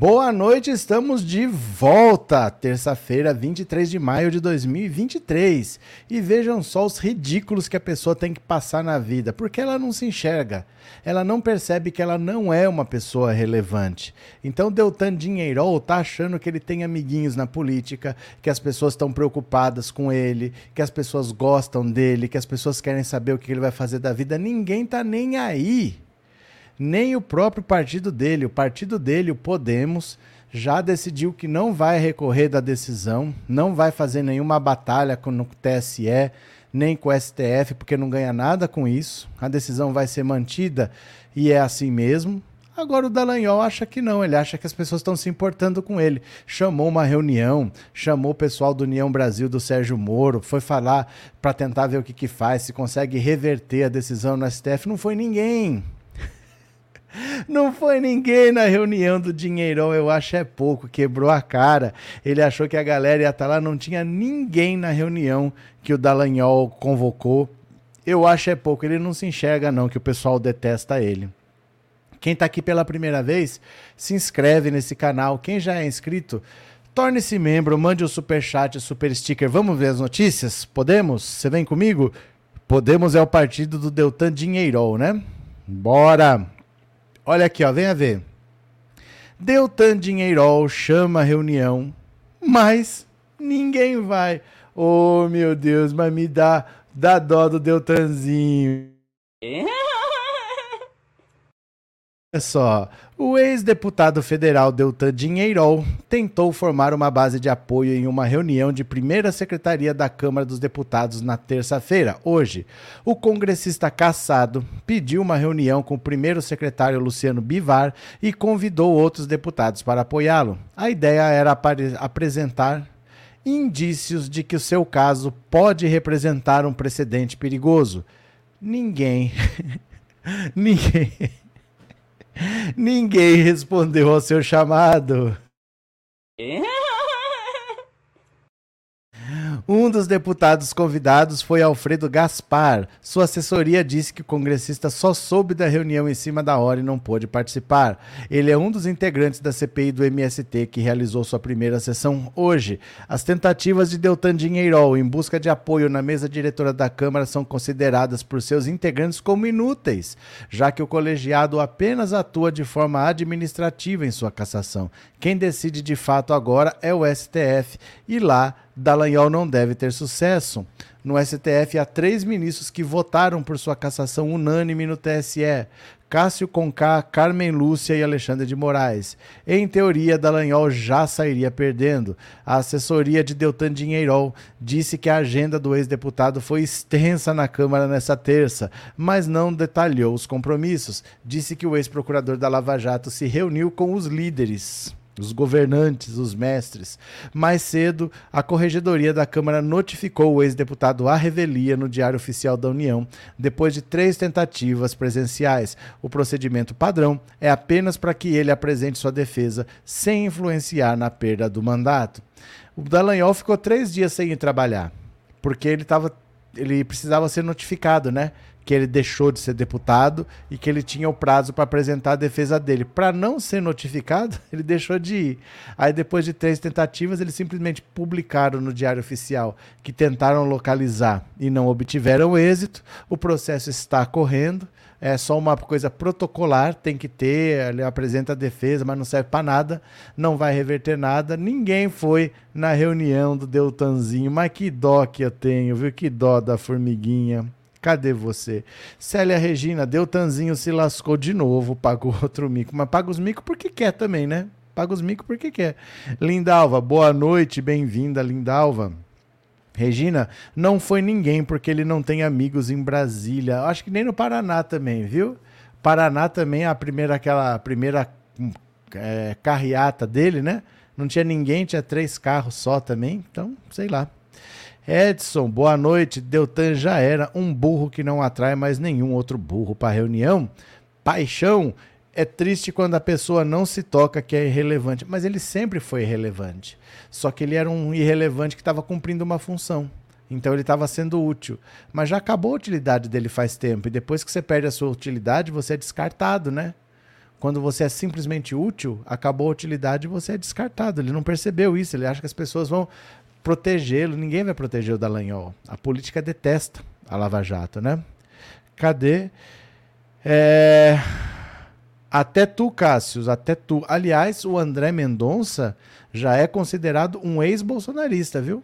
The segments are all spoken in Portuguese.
Boa noite, estamos de volta, terça-feira, 23 de maio de 2023. E vejam só os ridículos que a pessoa tem que passar na vida, porque ela não se enxerga, ela não percebe que ela não é uma pessoa relevante. Então, Deltan Dinheirol tá achando que ele tem amiguinhos na política, que as pessoas estão preocupadas com ele, que as pessoas gostam dele, que as pessoas querem saber o que ele vai fazer da vida. Ninguém tá nem aí nem o próprio partido dele. O partido dele, o Podemos, já decidiu que não vai recorrer da decisão, não vai fazer nenhuma batalha com o TSE, nem com o STF, porque não ganha nada com isso. A decisão vai ser mantida e é assim mesmo. Agora o Dallagnol acha que não, ele acha que as pessoas estão se importando com ele. Chamou uma reunião, chamou o pessoal do União Brasil, do Sérgio Moro, foi falar para tentar ver o que, que faz, se consegue reverter a decisão no STF. Não foi ninguém. Não foi ninguém na reunião do Dinheirão, eu acho é pouco, quebrou a cara. Ele achou que a galera ia estar tá lá, não tinha ninguém na reunião que o Dallagnol convocou. Eu acho é pouco, ele não se enxerga não, que o pessoal detesta ele. Quem está aqui pela primeira vez, se inscreve nesse canal. Quem já é inscrito, torne-se membro, mande o super chat, super sticker. Vamos ver as notícias? Podemos? Você vem comigo? Podemos é o partido do Deltan Dinheirol, né? Bora! Olha aqui, ó, venha ver. Deltan Dinheirol chama a reunião, mas ninguém vai. Oh, meu Deus, mas me dá, dá dó do Deltanzinho. Olha só, o ex-deputado federal Deltan Dinheirol tentou formar uma base de apoio em uma reunião de primeira secretaria da Câmara dos Deputados na terça-feira, hoje. O congressista caçado pediu uma reunião com o primeiro secretário Luciano Bivar e convidou outros deputados para apoiá-lo. A ideia era apresentar indícios de que o seu caso pode representar um precedente perigoso. Ninguém. Ninguém Ninguém respondeu ao seu chamado. Um dos deputados convidados foi Alfredo Gaspar. Sua assessoria disse que o congressista só soube da reunião em cima da hora e não pôde participar. Ele é um dos integrantes da CPI do MST que realizou sua primeira sessão hoje. As tentativas de Deltan Dinheirol em busca de apoio na mesa diretora da Câmara são consideradas por seus integrantes como inúteis, já que o colegiado apenas atua de forma administrativa em sua cassação. Quem decide de fato agora é o STF e lá Dallagnol não deve ter sucesso. No STF há três ministros que votaram por sua cassação unânime no TSE. Cássio Conká, Carmen Lúcia e Alexandre de Moraes. Em teoria, Dallagnol já sairia perdendo. A assessoria de Deltan Dinheirol disse que a agenda do ex-deputado foi extensa na Câmara nessa terça, mas não detalhou os compromissos. Disse que o ex-procurador da Lava Jato se reuniu com os líderes os governantes, os mestres. Mais cedo, a Corregedoria da Câmara notificou o ex-deputado à revelia no Diário Oficial da União, depois de três tentativas presenciais. O procedimento padrão é apenas para que ele apresente sua defesa sem influenciar na perda do mandato. O Dallagnol ficou três dias sem ir trabalhar, porque ele, tava, ele precisava ser notificado, né? Que ele deixou de ser deputado e que ele tinha o prazo para apresentar a defesa dele. Para não ser notificado, ele deixou de ir. Aí, depois de três tentativas, eles simplesmente publicaram no Diário Oficial que tentaram localizar e não obtiveram êxito. O processo está correndo. É só uma coisa protocolar, tem que ter, ele apresenta a defesa, mas não serve para nada, não vai reverter nada. Ninguém foi na reunião do Deltanzinho, mas que dó que eu tenho, viu? Que dó da formiguinha. Cadê você? Célia Regina, Deltanzinho se lascou de novo, pagou outro mico. Mas paga os micos porque quer também, né? Paga os micos porque quer. Lindalva, boa noite, bem-vinda, Lindalva. Regina, não foi ninguém porque ele não tem amigos em Brasília. Acho que nem no Paraná também, viu? Paraná também, a primeira, aquela primeira é, carreata dele, né? Não tinha ninguém, tinha três carros só também. Então, sei lá. Edson, boa noite. Deltan já era um burro que não atrai mais nenhum outro burro para reunião. Paixão, é triste quando a pessoa não se toca que é irrelevante, mas ele sempre foi irrelevante. Só que ele era um irrelevante que estava cumprindo uma função. Então ele estava sendo útil. Mas já acabou a utilidade dele faz tempo. E depois que você perde a sua utilidade, você é descartado, né? Quando você é simplesmente útil, acabou a utilidade e você é descartado. Ele não percebeu isso, ele acha que as pessoas vão protegê-lo. Ninguém vai proteger o Dallagnol. A política detesta a Lava Jato, né? Cadê? É... Até tu, Cássius, até tu. Aliás, o André Mendonça já é considerado um ex-bolsonarista, viu?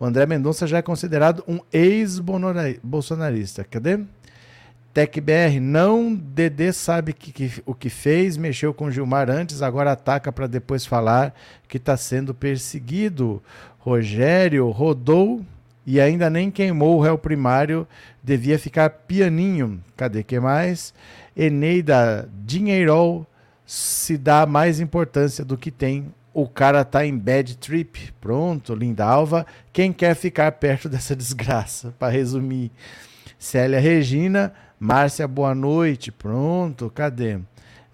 O André Mendonça já é considerado um ex-bolsonarista. Cadê? TecBR, não, Dedê sabe que, que, o que fez, mexeu com Gilmar antes, agora ataca para depois falar que está sendo perseguido. Rogério rodou e ainda nem queimou o réu primário, devia ficar pianinho. Cadê que mais? Eneida, dinheiro se dá mais importância do que tem. O cara tá em bad trip. Pronto, Lindalva. Quem quer ficar perto dessa desgraça? Para resumir. Célia Regina, Márcia, boa noite. Pronto, cadê?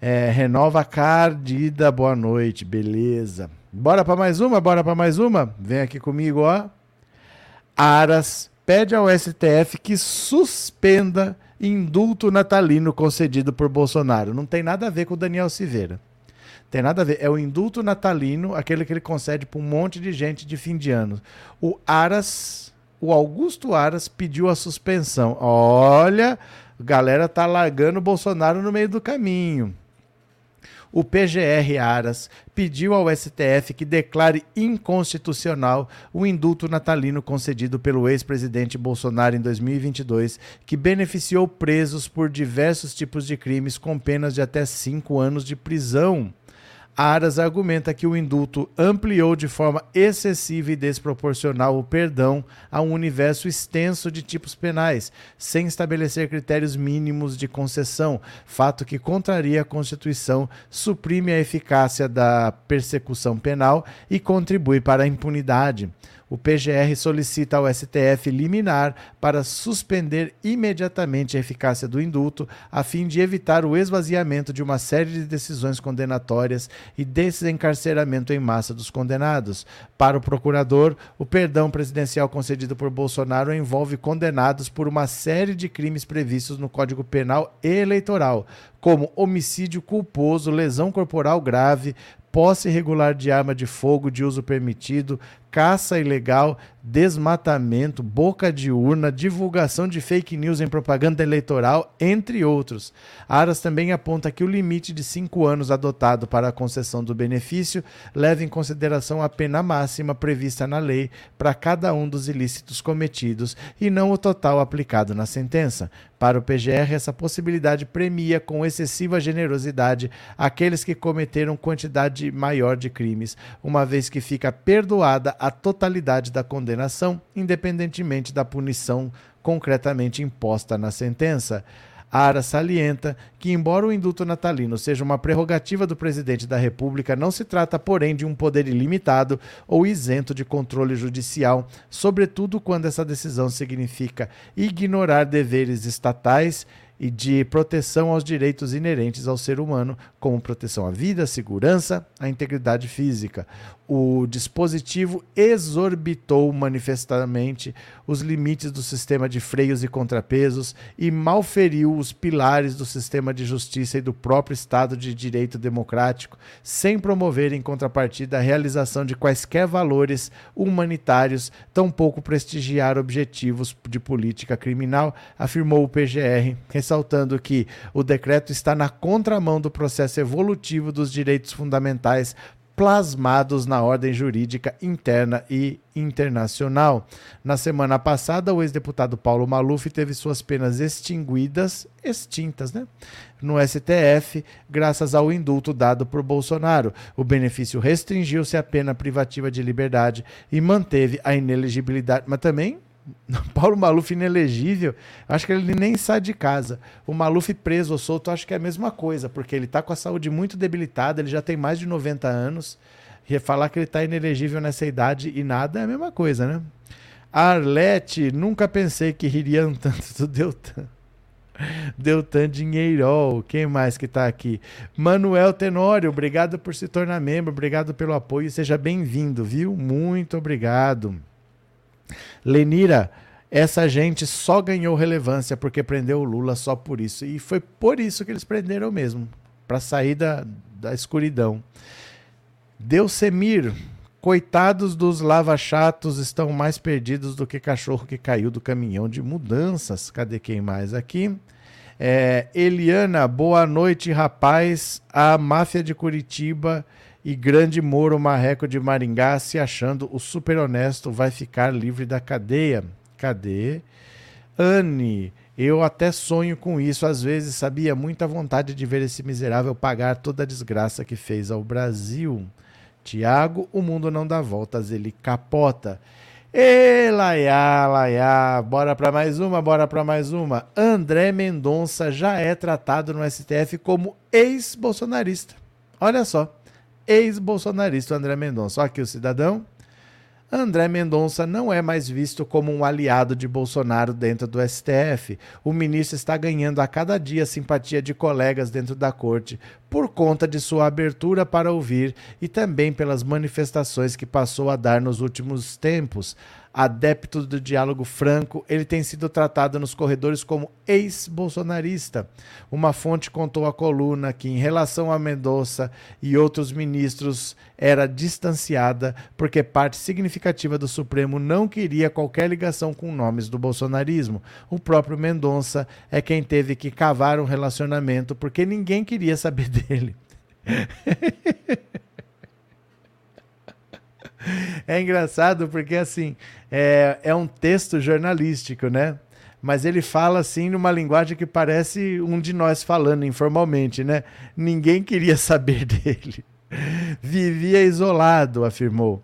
É, renova Cardida, boa noite. Beleza. Bora para mais uma? Bora para mais uma? Vem aqui comigo, ó. Aras pede ao STF que suspenda indulto natalino concedido por Bolsonaro. Não tem nada a ver com o Daniel Silveira. Tem nada a ver. É o indulto natalino, aquele que ele concede para um monte de gente de fim de ano. O Aras, o Augusto Aras, pediu a suspensão. Olha, a galera tá largando o Bolsonaro no meio do caminho o PGR Aras pediu ao STF que declare inconstitucional o indulto natalino concedido pelo ex-presidente Bolsonaro em 2022, que beneficiou presos por diversos tipos de crimes com penas de até cinco anos de prisão. Aras argumenta que o indulto ampliou de forma excessiva e desproporcional o perdão a um universo extenso de tipos penais, sem estabelecer critérios mínimos de concessão, fato que contraria a Constituição, suprime a eficácia da persecução penal e contribui para a impunidade o PGR solicita ao STF liminar para suspender imediatamente a eficácia do indulto, a fim de evitar o esvaziamento de uma série de decisões condenatórias e desencarceramento em massa dos condenados. Para o procurador, o perdão presidencial concedido por Bolsonaro envolve condenados por uma série de crimes previstos no Código Penal e Eleitoral, como homicídio culposo, lesão corporal grave, posse irregular de arma de fogo de uso permitido, caça ilegal, desmatamento, boca de urna, divulgação de fake news em propaganda eleitoral, entre outros. Aras também aponta que o limite de cinco anos adotado para a concessão do benefício leva em consideração a pena máxima prevista na lei para cada um dos ilícitos cometidos e não o total aplicado na sentença. Para o PGR, essa possibilidade premia com excessiva generosidade aqueles que cometeram quantidade maior de crimes, uma vez que fica perdoada a totalidade da condenação, independentemente da punição concretamente imposta na sentença. Ara salienta que, embora o indulto natalino seja uma prerrogativa do presidente da República, não se trata, porém, de um poder ilimitado ou isento de controle judicial, sobretudo quando essa decisão significa ignorar deveres estatais e de proteção aos direitos inerentes ao ser humano, como proteção à vida, à segurança, à integridade física. O dispositivo exorbitou manifestamente os limites do sistema de freios e contrapesos e malferiu os pilares do sistema de justiça e do próprio Estado de Direito Democrático, sem promover em contrapartida a realização de quaisquer valores humanitários, tampouco prestigiar objetivos de política criminal, afirmou o PGR, ressaltando que o decreto está na contramão do processo evolutivo dos direitos fundamentais plasmados na ordem jurídica interna e internacional. Na semana passada, o ex-deputado Paulo Maluf teve suas penas extinguidas, extintas, né? No STF, graças ao indulto dado por Bolsonaro. O benefício restringiu-se à pena privativa de liberdade e manteve a inelegibilidade, mas também Paulo Maluf inelegível, acho que ele nem sai de casa. O Maluf preso ou solto, acho que é a mesma coisa, porque ele está com a saúde muito debilitada, ele já tem mais de 90 anos. E falar que ele está inelegível nessa idade e nada é a mesma coisa, né? Arlete, nunca pensei que ririam tanto do Deltan. Deltan Dinheiro, quem mais que está aqui? Manuel Tenório, obrigado por se tornar membro, obrigado pelo apoio, seja bem-vindo, viu? Muito obrigado. Lenira, essa gente só ganhou relevância porque prendeu o Lula só por isso. E foi por isso que eles prenderam mesmo. para sair da, da escuridão. Deusemir, coitados dos lava-chatos, estão mais perdidos do que cachorro que caiu do caminhão de mudanças. Cadê quem mais aqui? É, Eliana, boa noite, rapaz. A máfia de Curitiba e Grande Moro Marreco de Maringá se achando o super honesto vai ficar livre da cadeia. Cadê? Anne, eu até sonho com isso às vezes, sabia? Muita vontade de ver esse miserável pagar toda a desgraça que fez ao Brasil. Tiago, o mundo não dá voltas, ele capota. E laiá, laiá, bora para mais uma, bora para mais uma. André Mendonça já é tratado no STF como ex-bolsonarista. Olha só, ex-bolsonarista André Mendonça. Olha aqui o cidadão. André Mendonça não é mais visto como um aliado de Bolsonaro dentro do STF. O ministro está ganhando a cada dia a simpatia de colegas dentro da corte por conta de sua abertura para ouvir e também pelas manifestações que passou a dar nos últimos tempos adepto do diálogo franco, ele tem sido tratado nos corredores como ex-bolsonarista. Uma fonte contou à coluna que, em relação a Mendonça e outros ministros, era distanciada porque parte significativa do Supremo não queria qualquer ligação com nomes do bolsonarismo. O próprio Mendonça é quem teve que cavar um relacionamento porque ninguém queria saber dele. É engraçado porque, assim, é, é um texto jornalístico, né? Mas ele fala, assim, numa linguagem que parece um de nós falando informalmente, né? Ninguém queria saber dele. Vivia isolado, afirmou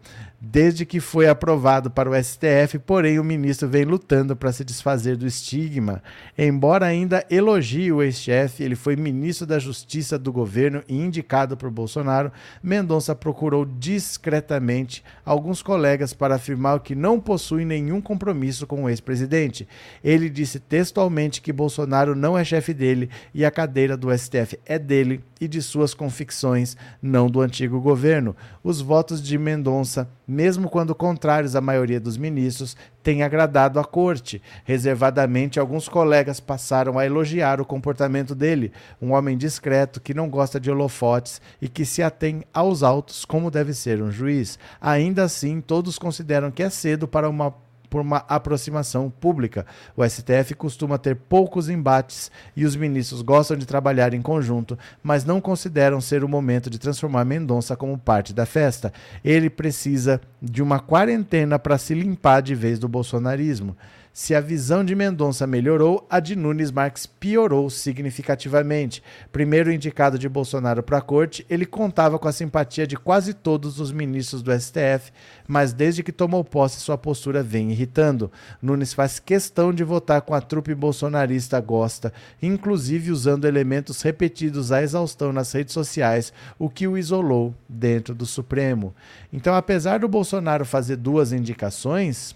desde que foi aprovado para o STF, porém o ministro vem lutando para se desfazer do estigma. Embora ainda elogie o ex-chefe, ele foi ministro da Justiça do governo e indicado por Bolsonaro, Mendonça procurou discretamente alguns colegas para afirmar que não possui nenhum compromisso com o ex-presidente. Ele disse textualmente que Bolsonaro não é chefe dele e a cadeira do STF é dele e de suas convicções, não do antigo governo. Os votos de Mendonça, mesmo quando contrários à maioria dos ministros, têm agradado à corte. Reservadamente, alguns colegas passaram a elogiar o comportamento dele, um homem discreto que não gosta de holofotes e que se atém aos autos como deve ser um juiz. Ainda assim, todos consideram que é cedo para uma por uma aproximação pública. O STF costuma ter poucos embates e os ministros gostam de trabalhar em conjunto, mas não consideram ser o momento de transformar Mendonça como parte da festa. Ele precisa de uma quarentena para se limpar de vez do bolsonarismo. Se a visão de Mendonça melhorou, a de Nunes Marques piorou significativamente. Primeiro indicado de Bolsonaro para a corte, ele contava com a simpatia de quase todos os ministros do STF, mas desde que tomou posse, sua postura vem irritando. Nunes faz questão de votar com a trupe bolsonarista gosta, inclusive usando elementos repetidos à exaustão nas redes sociais, o que o isolou dentro do Supremo. Então, apesar do Bolsonaro fazer duas indicações,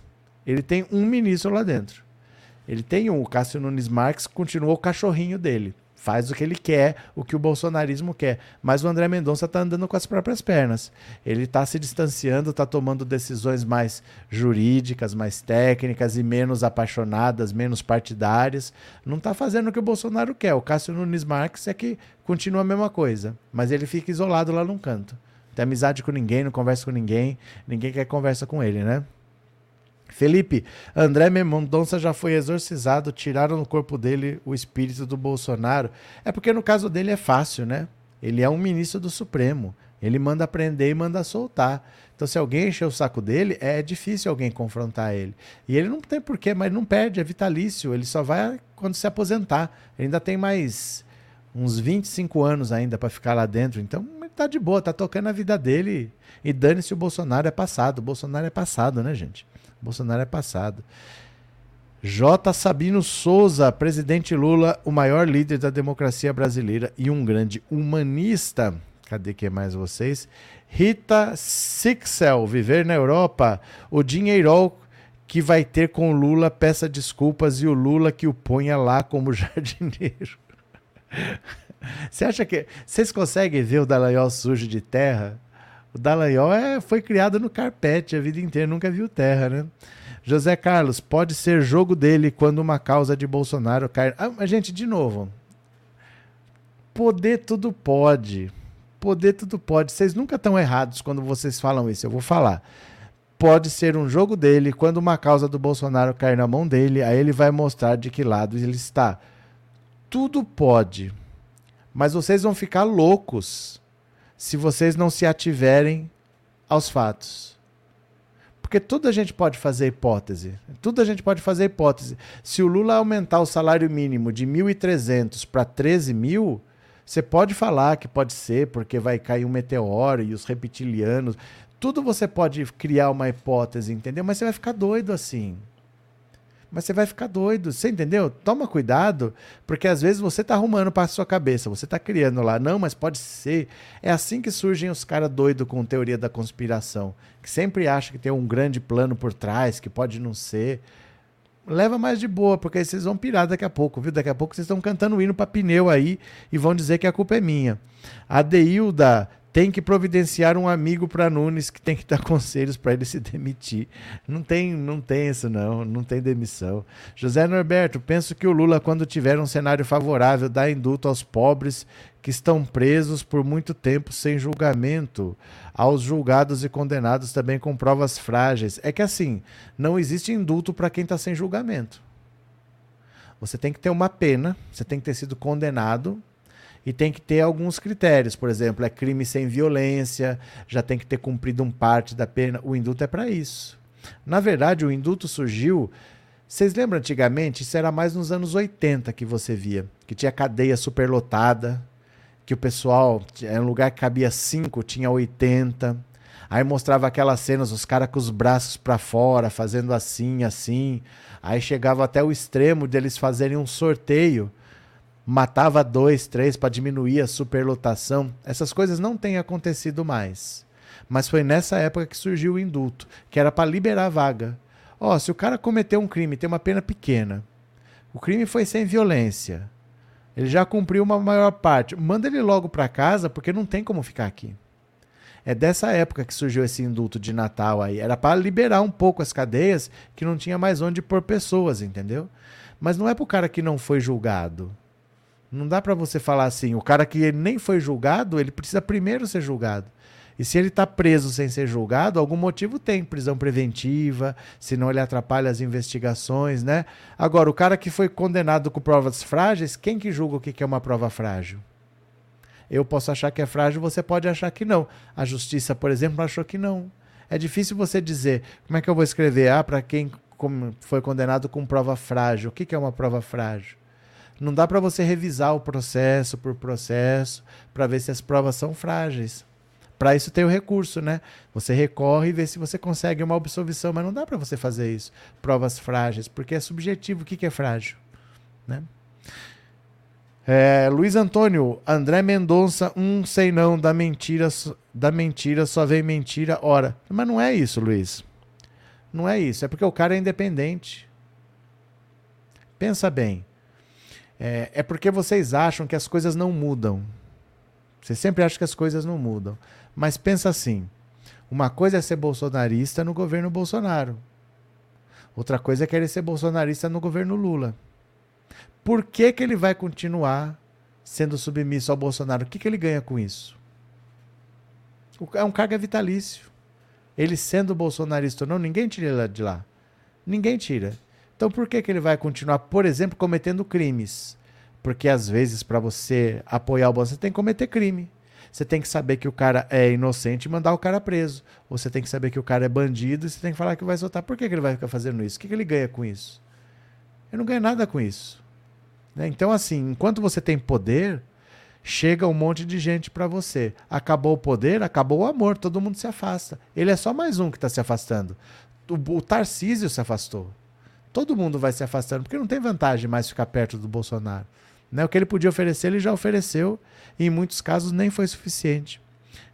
ele tem um ministro lá dentro. Ele tem um. O Cássio Nunes Marques continuou o cachorrinho dele. Faz o que ele quer, o que o bolsonarismo quer. Mas o André Mendonça está andando com as próprias pernas. Ele está se distanciando, está tomando decisões mais jurídicas, mais técnicas e menos apaixonadas, menos partidárias. Não está fazendo o que o Bolsonaro quer. O Cássio Nunes Marques é que continua a mesma coisa. Mas ele fica isolado lá num canto. Não tem amizade com ninguém, não conversa com ninguém. Ninguém quer conversa com ele, né? Felipe, André Mendonça já foi exorcizado, tiraram no corpo dele o espírito do Bolsonaro. É porque no caso dele é fácil, né? Ele é um ministro do Supremo. Ele manda prender e manda soltar. Então, se alguém encher o saco dele, é difícil alguém confrontar ele. E ele não tem porquê, mas não perde, é vitalício. Ele só vai quando se aposentar. Ele ainda tem mais uns 25 anos ainda para ficar lá dentro. Então, ele tá de boa, tá tocando a vida dele. E dane-se o Bolsonaro é passado. O Bolsonaro é passado, né, gente? Bolsonaro é passado. J. Sabino Souza, presidente Lula, o maior líder da democracia brasileira e um grande humanista. Cadê que é mais vocês? Rita Sixel, viver na Europa. O dinheiro que vai ter com Lula, peça desculpas e o Lula que o ponha lá como jardineiro. Você acha que. Vocês conseguem ver o Dallagnol sujo de terra? O Dallagnol é, foi criado no carpete a vida inteira, nunca viu terra, né? José Carlos, pode ser jogo dele quando uma causa de Bolsonaro cai. Ah, gente, de novo. poder tudo pode. Poder tudo pode. Vocês nunca estão errados quando vocês falam isso. Eu vou falar. Pode ser um jogo dele. Quando uma causa do Bolsonaro cair na mão dele, aí ele vai mostrar de que lado ele está. Tudo pode. Mas vocês vão ficar loucos se vocês não se ativerem aos fatos. Porque tudo a gente pode fazer hipótese. Tudo a gente pode fazer hipótese. Se o Lula aumentar o salário mínimo de 1.300 para 13 mil, você pode falar que pode ser porque vai cair um meteoro e os reptilianos. Tudo você pode criar uma hipótese, entendeu? Mas você vai ficar doido assim mas você vai ficar doido. Você entendeu? Toma cuidado, porque às vezes você está arrumando para sua cabeça, você está criando lá, não, mas pode ser. É assim que surgem os caras doidos com teoria da conspiração, que sempre acham que tem um grande plano por trás, que pode não ser. Leva mais de boa, porque aí vocês vão pirar daqui a pouco, viu? Daqui a pouco vocês estão cantando hino para pneu aí e vão dizer que a culpa é minha. A Deilda tem que providenciar um amigo para Nunes que tem que dar conselhos para ele se demitir. Não tem, não tem isso não, não tem demissão. José Norberto, penso que o Lula quando tiver um cenário favorável dá indulto aos pobres que estão presos por muito tempo sem julgamento, aos julgados e condenados também com provas frágeis. É que assim, não existe indulto para quem está sem julgamento. Você tem que ter uma pena, você tem que ter sido condenado e tem que ter alguns critérios. Por exemplo, é crime sem violência, já tem que ter cumprido um parte da pena. O indulto é para isso. Na verdade, o indulto surgiu. Vocês lembram antigamente? Isso era mais nos anos 80 que você via, que tinha cadeia superlotada, que o pessoal, era um lugar que cabia 5, tinha 80. Aí mostrava aquelas cenas, os caras com os braços para fora, fazendo assim, assim. Aí chegava até o extremo de eles fazerem um sorteio matava dois, três para diminuir a superlotação. Essas coisas não têm acontecido mais. Mas foi nessa época que surgiu o indulto, que era para liberar a vaga. Ó, oh, se o cara cometeu um crime, tem uma pena pequena. O crime foi sem violência. Ele já cumpriu uma maior parte. Manda ele logo para casa, porque não tem como ficar aqui. É dessa época que surgiu esse indulto de Natal aí. Era para liberar um pouco as cadeias que não tinha mais onde pôr pessoas, entendeu? Mas não é pro cara que não foi julgado. Não dá para você falar assim, o cara que nem foi julgado, ele precisa primeiro ser julgado. E se ele está preso sem ser julgado, algum motivo tem, prisão preventiva, senão ele atrapalha as investigações, né? Agora, o cara que foi condenado com provas frágeis, quem que julga o que é uma prova frágil? Eu posso achar que é frágil, você pode achar que não. A justiça, por exemplo, achou que não. É difícil você dizer, como é que eu vou escrever? Ah, para quem foi condenado com prova frágil. O que é uma prova frágil? Não dá para você revisar o processo por processo para ver se as provas são frágeis. Para isso tem o recurso, né? Você recorre e vê se você consegue uma absolvição, mas não dá para você fazer isso. Provas frágeis, porque é subjetivo. O que, que é frágil? Né? É, Luiz Antônio, André Mendonça, um sei não, da mentira, da mentira só vem mentira, ora. Mas não é isso, Luiz. Não é isso. É porque o cara é independente. Pensa bem. É, é porque vocês acham que as coisas não mudam. Vocês sempre acham que as coisas não mudam. Mas pensa assim: uma coisa é ser bolsonarista no governo Bolsonaro. Outra coisa é querer ser bolsonarista no governo Lula. Por que, que ele vai continuar sendo submisso ao Bolsonaro? O que, que ele ganha com isso? É um cargo vitalício. Ele sendo bolsonarista ou não, ninguém tira ele de lá. Ninguém tira. Então por que, que ele vai continuar, por exemplo, cometendo crimes? Porque às vezes, para você apoiar o Bolsonaro, você tem que cometer crime. Você tem que saber que o cara é inocente e mandar o cara preso. Você tem que saber que o cara é bandido e você tem que falar que vai soltar. Por que, que ele vai ficar fazendo isso? O que, que ele ganha com isso? Ele não ganha nada com isso. Né? Então, assim, enquanto você tem poder, chega um monte de gente para você. Acabou o poder, acabou o amor, todo mundo se afasta. Ele é só mais um que está se afastando. O, o Tarcísio se afastou todo mundo vai se afastando, porque não tem vantagem mais ficar perto do Bolsonaro. Né? O que ele podia oferecer, ele já ofereceu, e em muitos casos nem foi suficiente.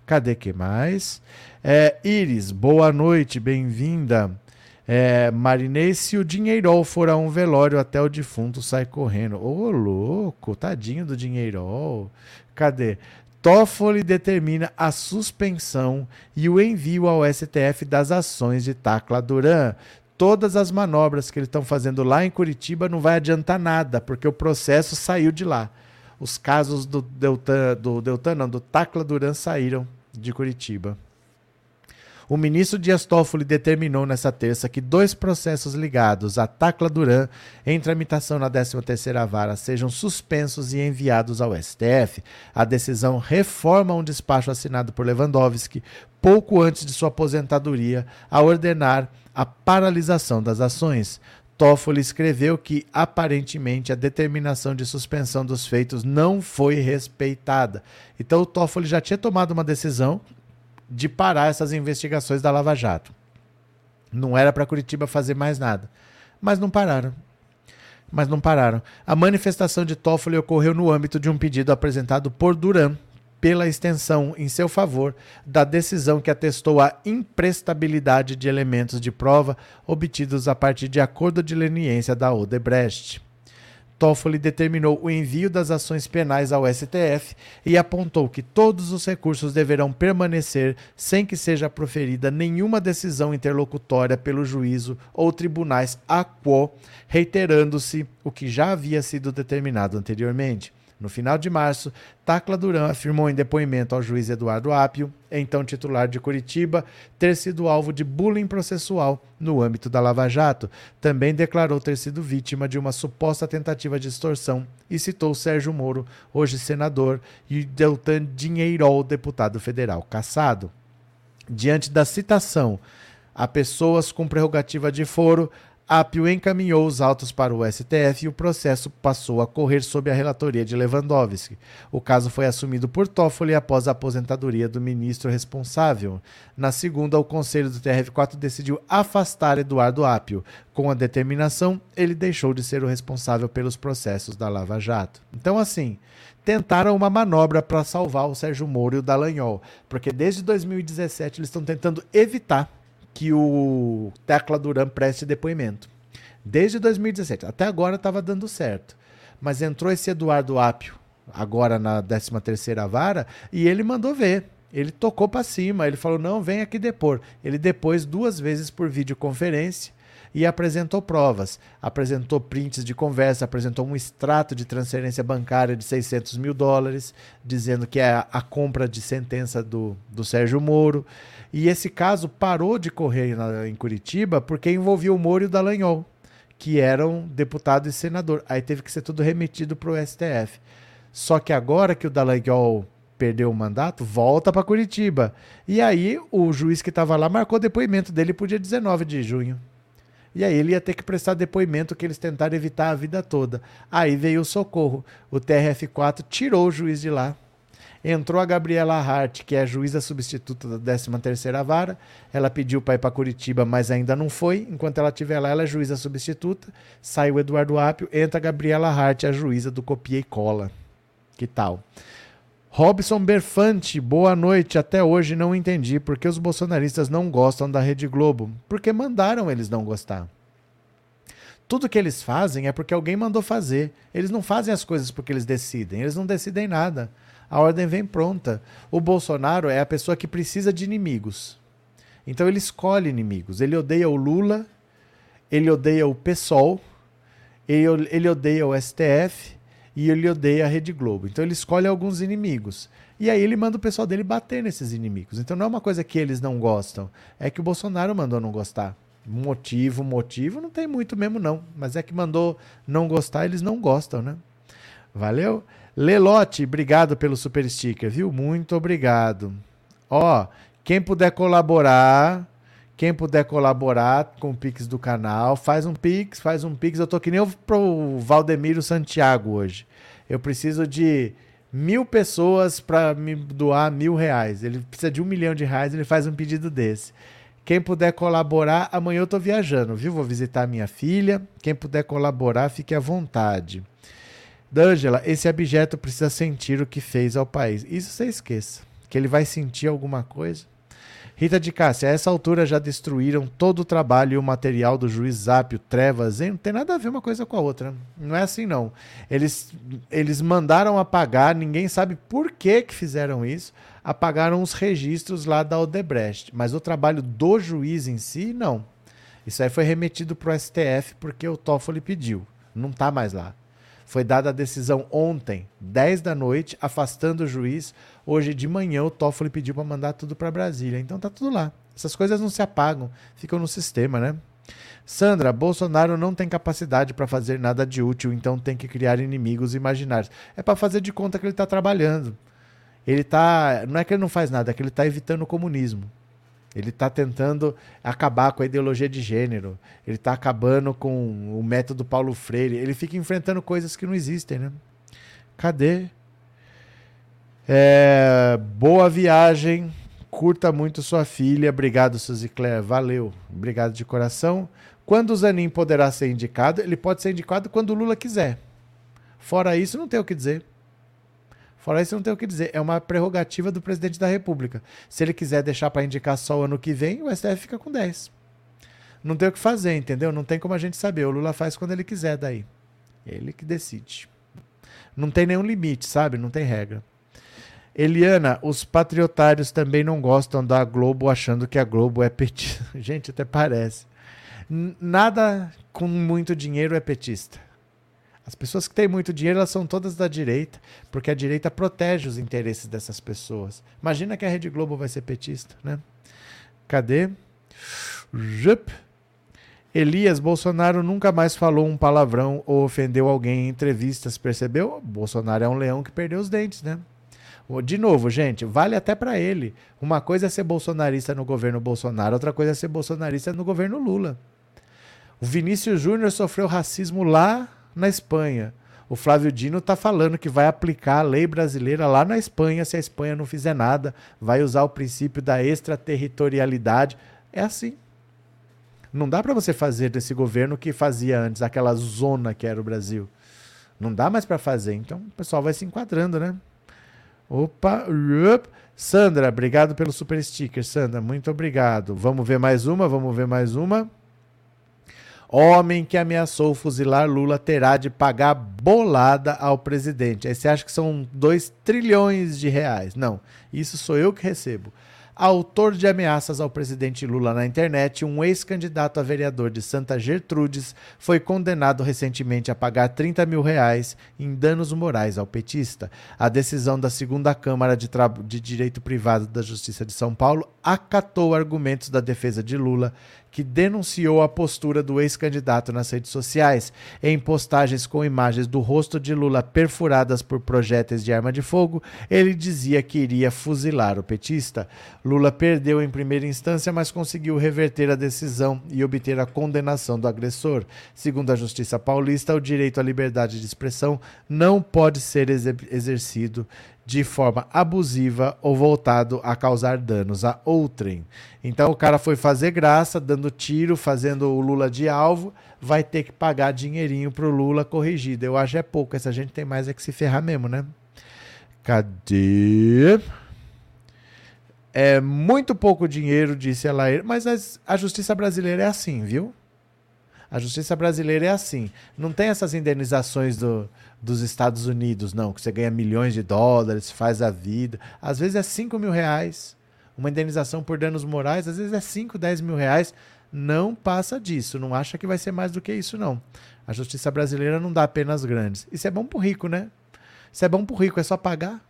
Cadê que mais? É, Iris, boa noite, bem-vinda. É, Marinei, se o dinheirol for a um velório até o defunto sai correndo. Ô, oh, louco, tadinho do dinheirol. Cadê? Toffoli determina a suspensão e o envio ao STF das ações de Tacla Duran todas as manobras que eles estão fazendo lá em Curitiba não vai adiantar nada, porque o processo saiu de lá. os casos do Deltan, do Deltan, não, do Tacla Duran saíram de Curitiba. O ministro Dias Toffoli determinou nesta terça que dois processos ligados a Tacla Duran em tramitação na 13ª Vara sejam suspensos e enviados ao STF. A decisão reforma um despacho assinado por Lewandowski pouco antes de sua aposentadoria a ordenar a paralisação das ações. Toffoli escreveu que aparentemente a determinação de suspensão dos feitos não foi respeitada. Então o Toffoli já tinha tomado uma decisão de parar essas investigações da Lava Jato. Não era para Curitiba fazer mais nada. Mas não pararam. Mas não pararam. A manifestação de Toffoli ocorreu no âmbito de um pedido apresentado por Duran pela extensão em seu favor da decisão que atestou a imprestabilidade de elementos de prova obtidos a partir de acordo de leniência da Odebrecht. Toffoli determinou o envio das ações penais ao STF e apontou que todos os recursos deverão permanecer sem que seja proferida nenhuma decisão interlocutória pelo juízo ou tribunais a quo, reiterando-se o que já havia sido determinado anteriormente. No final de março, Tacla Duran afirmou em depoimento ao juiz Eduardo Apio, então titular de Curitiba, ter sido alvo de bullying processual no âmbito da Lava Jato. Também declarou ter sido vítima de uma suposta tentativa de extorsão e citou Sérgio Moro, hoje senador, e Deltan Dinheirol, deputado federal, caçado. Diante da citação a pessoas com prerrogativa de foro, Apio encaminhou os autos para o STF e o processo passou a correr sob a relatoria de Lewandowski. O caso foi assumido por Toffoli após a aposentadoria do ministro responsável. Na segunda, o conselho do TRF4 decidiu afastar Eduardo Apio. Com a determinação, ele deixou de ser o responsável pelos processos da Lava Jato. Então, assim, tentaram uma manobra para salvar o Sérgio Moro e o Dallagnol, porque desde 2017 eles estão tentando evitar que o Tecla Duran preste depoimento. Desde 2017. Até agora estava dando certo. Mas entrou esse Eduardo Apio, agora na 13ª vara, e ele mandou ver. Ele tocou para cima, ele falou: "Não, vem aqui depor". Ele depois duas vezes por videoconferência e apresentou provas. Apresentou prints de conversa, apresentou um extrato de transferência bancária de 600 mil dólares, dizendo que é a, compra de sentença do, do Sérgio Moro. E esse caso parou de correr na, em Curitiba porque envolvia o Moro e o Dallagnol, que eram deputado e senador. Aí teve que ser tudo remetido para o STF. Só que agora que o Dallagnol perdeu o mandato, volta para Curitiba. E aí o juiz que estava lá marcou depoimento dele para o dia 19 de junho. E aí ele ia ter que prestar depoimento que eles tentaram evitar a vida toda. Aí veio o socorro. O TRF4 tirou o juiz de lá. Entrou a Gabriela Hart, que é a juíza substituta da 13ª Vara. Ela pediu para ir para Curitiba, mas ainda não foi. Enquanto ela estiver lá, ela é juíza substituta. Sai o Eduardo Apio, entra a Gabriela Hart, a juíza do copia e cola. Que tal? Robson Berfante, boa noite. Até hoje não entendi por que os bolsonaristas não gostam da Rede Globo. Porque mandaram eles não gostar. Tudo que eles fazem é porque alguém mandou fazer. Eles não fazem as coisas porque eles decidem. Eles não decidem nada. A ordem vem pronta. O Bolsonaro é a pessoa que precisa de inimigos. Então ele escolhe inimigos. Ele odeia o Lula, ele odeia o PSOL, ele, ele odeia o STF e ele odeia a Rede Globo. Então ele escolhe alguns inimigos. E aí ele manda o pessoal dele bater nesses inimigos. Então não é uma coisa que eles não gostam, é que o Bolsonaro mandou não gostar. Motivo, motivo, não tem muito mesmo não. Mas é que mandou não gostar, eles não gostam, né? Valeu? Lelote, obrigado pelo super sticker, viu? Muito obrigado. Ó, quem puder colaborar, quem puder colaborar com o Pix do canal, faz um Pix, faz um Pix. Eu tô que nem o pro Valdemiro Santiago hoje. Eu preciso de mil pessoas para me doar mil reais. Ele precisa de um milhão de reais, ele faz um pedido desse. Quem puder colaborar, amanhã eu tô viajando, viu? Vou visitar minha filha. Quem puder colaborar, fique à vontade. D'Angela, esse objeto precisa sentir o que fez ao país. Isso você esqueça. Que ele vai sentir alguma coisa. Rita de Cássia, a essa altura já destruíram todo o trabalho e o material do juiz Zápio, Trevas, hein? não tem nada a ver uma coisa com a outra. Não é assim, não. Eles, eles mandaram apagar, ninguém sabe por que, que fizeram isso, apagaram os registros lá da Odebrecht. Mas o trabalho do juiz em si, não. Isso aí foi remetido para o STF porque o Toffoli pediu. Não está mais lá. Foi dada a decisão ontem, 10 da noite, afastando o juiz. Hoje de manhã o Toffoli pediu para mandar tudo para Brasília. Então tá tudo lá. Essas coisas não se apagam, ficam no sistema, né? Sandra, Bolsonaro não tem capacidade para fazer nada de útil, então tem que criar inimigos imaginários. É para fazer de conta que ele está trabalhando. Ele tá, não é que ele não faz nada, é que ele está evitando o comunismo. Ele está tentando acabar com a ideologia de gênero. Ele está acabando com o método Paulo Freire. Ele fica enfrentando coisas que não existem, né? Cadê? É, boa viagem. Curta muito sua filha. Obrigado, Suzy Claire. Valeu. Obrigado de coração. Quando o Zanin poderá ser indicado? Ele pode ser indicado quando o Lula quiser. Fora isso, não tem o que dizer. Fora isso, não tem o que dizer. É uma prerrogativa do presidente da República. Se ele quiser deixar para indicar só o ano que vem, o STF fica com 10. Não tem o que fazer, entendeu? Não tem como a gente saber. O Lula faz quando ele quiser daí. Ele que decide. Não tem nenhum limite, sabe? Não tem regra. Eliana, os patriotários também não gostam da Globo achando que a Globo é petista. Gente, até parece. Nada com muito dinheiro é petista. As pessoas que têm muito dinheiro, elas são todas da direita, porque a direita protege os interesses dessas pessoas. Imagina que a Rede Globo vai ser petista, né? Cadê? Jup. Elias Bolsonaro nunca mais falou um palavrão ou ofendeu alguém em entrevistas, percebeu? Bolsonaro é um leão que perdeu os dentes, né? De novo, gente, vale até para ele. Uma coisa é ser bolsonarista no governo Bolsonaro, outra coisa é ser bolsonarista no governo Lula. O Vinícius Júnior sofreu racismo lá na Espanha. O Flávio Dino está falando que vai aplicar a lei brasileira lá na Espanha se a Espanha não fizer nada, vai usar o princípio da extraterritorialidade. É assim. Não dá para você fazer desse governo que fazia antes, aquela zona que era o Brasil. Não dá mais para fazer. Então o pessoal vai se enquadrando, né? Opa, up. Sandra, obrigado pelo super sticker, Sandra, muito obrigado. Vamos ver mais uma, vamos ver mais uma. Homem que ameaçou fuzilar Lula terá de pagar bolada ao presidente. Aí você acha que são 2 trilhões de reais. Não, isso sou eu que recebo. Autor de ameaças ao presidente Lula na internet, um ex-candidato a vereador de Santa Gertrudes foi condenado recentemente a pagar 30 mil reais em danos morais ao petista. A decisão da segunda Câmara de, de Direito Privado da Justiça de São Paulo acatou argumentos da defesa de Lula que denunciou a postura do ex-candidato nas redes sociais. Em postagens com imagens do rosto de Lula perfuradas por projéteis de arma de fogo, ele dizia que iria fuzilar o petista. Lula perdeu em primeira instância, mas conseguiu reverter a decisão e obter a condenação do agressor. Segundo a Justiça Paulista, o direito à liberdade de expressão não pode ser exercido de forma abusiva ou voltado a causar danos a outrem. Então o cara foi fazer graça, dando tiro, fazendo o Lula de alvo, vai ter que pagar dinheirinho pro Lula corrigido. Eu acho é pouco, essa gente tem mais é que se ferrar mesmo, né? Cadê? É muito pouco dinheiro, disse ela, mas a justiça brasileira é assim, viu? A justiça brasileira é assim. Não tem essas indenizações do, dos Estados Unidos, não, que você ganha milhões de dólares, faz a vida. Às vezes é 5 mil reais. Uma indenização por danos morais, às vezes é 5, 10 mil reais. Não passa disso. Não acha que vai ser mais do que isso, não. A justiça brasileira não dá penas grandes. Isso é bom pro rico, né? Isso é bom pro rico, é só pagar.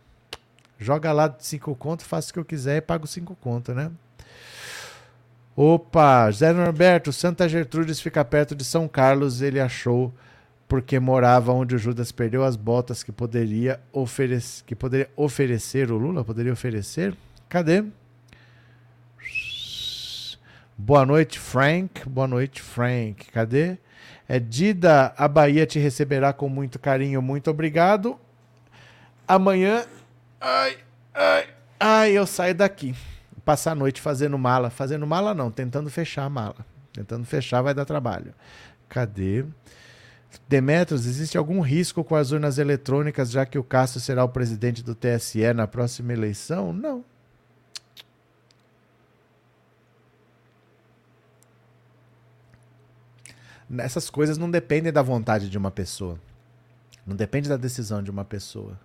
Joga lá 5 conto, faço o que eu quiser e pago 5 conto, né? Opa, Zé Norberto, Santa Gertrudes fica perto de São Carlos, ele achou porque morava onde o Judas perdeu as botas que poderia, oferecer, que poderia oferecer o Lula, poderia oferecer. Cadê? Boa noite, Frank. Boa noite, Frank. Cadê? É Dida, a Bahia te receberá com muito carinho. Muito obrigado. Amanhã. Ai, ai, ai, eu saio daqui passar a noite fazendo mala. Fazendo mala não, tentando fechar a mala. Tentando fechar vai dar trabalho. Cadê? Demetrios, existe algum risco com as urnas eletrônicas, já que o Cássio será o presidente do TSE na próxima eleição? Não. Essas coisas não dependem da vontade de uma pessoa. Não depende da decisão de uma pessoa.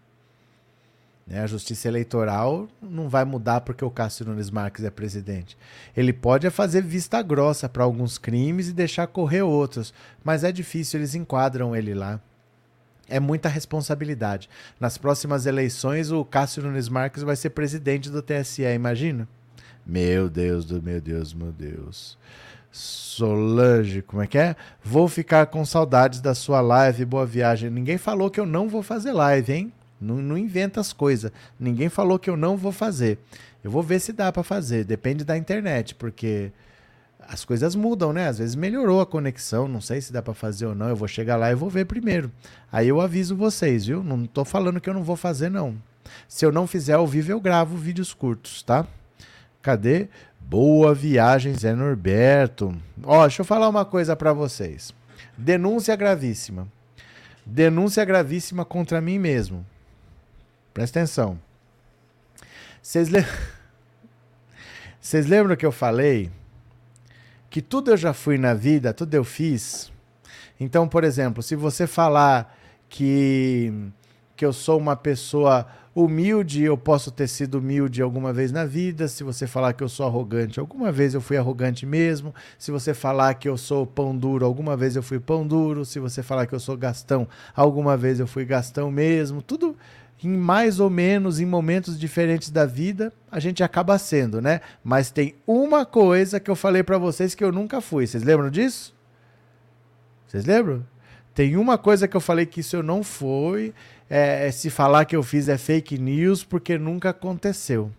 Né? A justiça eleitoral não vai mudar porque o Cássio Nunes Marques é presidente. Ele pode fazer vista grossa para alguns crimes e deixar correr outros, mas é difícil, eles enquadram ele lá. é muita responsabilidade. Nas próximas eleições, o Cássio Nunes Marques vai ser presidente do TSE, imagina? Meu Deus do meu Deus, meu Deus. Solange, como é que é? Vou ficar com saudades da sua live, boa viagem. Ninguém falou que eu não vou fazer live, hein? Não, não inventa as coisas. Ninguém falou que eu não vou fazer. Eu vou ver se dá para fazer. Depende da internet, porque as coisas mudam, né? Às vezes melhorou a conexão, não sei se dá para fazer ou não. Eu vou chegar lá e vou ver primeiro. Aí eu aviso vocês, viu? Não tô falando que eu não vou fazer não. Se eu não fizer ao vivo, eu gravo vídeos curtos, tá? Cadê? Boa viagem, Zé Norberto. Ó, deixa eu falar uma coisa para vocês. Denúncia gravíssima. Denúncia gravíssima contra mim mesmo. Presta atenção. Vocês le... lembram que eu falei que tudo eu já fui na vida, tudo eu fiz? Então, por exemplo, se você falar que, que eu sou uma pessoa humilde, eu posso ter sido humilde alguma vez na vida. Se você falar que eu sou arrogante, alguma vez eu fui arrogante mesmo. Se você falar que eu sou pão duro, alguma vez eu fui pão duro. Se você falar que eu sou gastão, alguma vez eu fui gastão mesmo. Tudo em mais ou menos em momentos diferentes da vida, a gente acaba sendo, né? Mas tem uma coisa que eu falei para vocês que eu nunca fui. Vocês lembram disso? Vocês lembram? Tem uma coisa que eu falei que isso eu não fui, é, é, se falar que eu fiz é fake news porque nunca aconteceu.